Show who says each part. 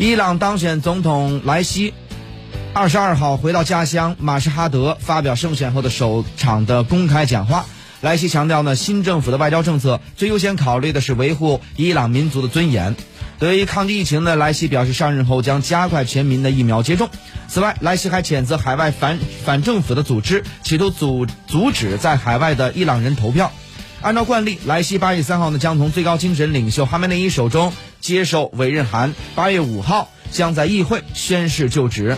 Speaker 1: 伊朗当选总统莱西，二十二号回到家乡马什哈德发表胜选后的首场的公开讲话。莱西强调呢，新政府的外交政策最优先考虑的是维护伊朗民族的尊严。对于抗击疫情呢，莱西表示上任后将加快全民的疫苗接种。此外，莱西还谴责海外反反政府的组织企图阻阻止在海外的伊朗人投票。按照惯例，莱西八月三号呢将从最高精神领袖哈梅内伊手中接受委任函，八月五号将在议会宣誓就职。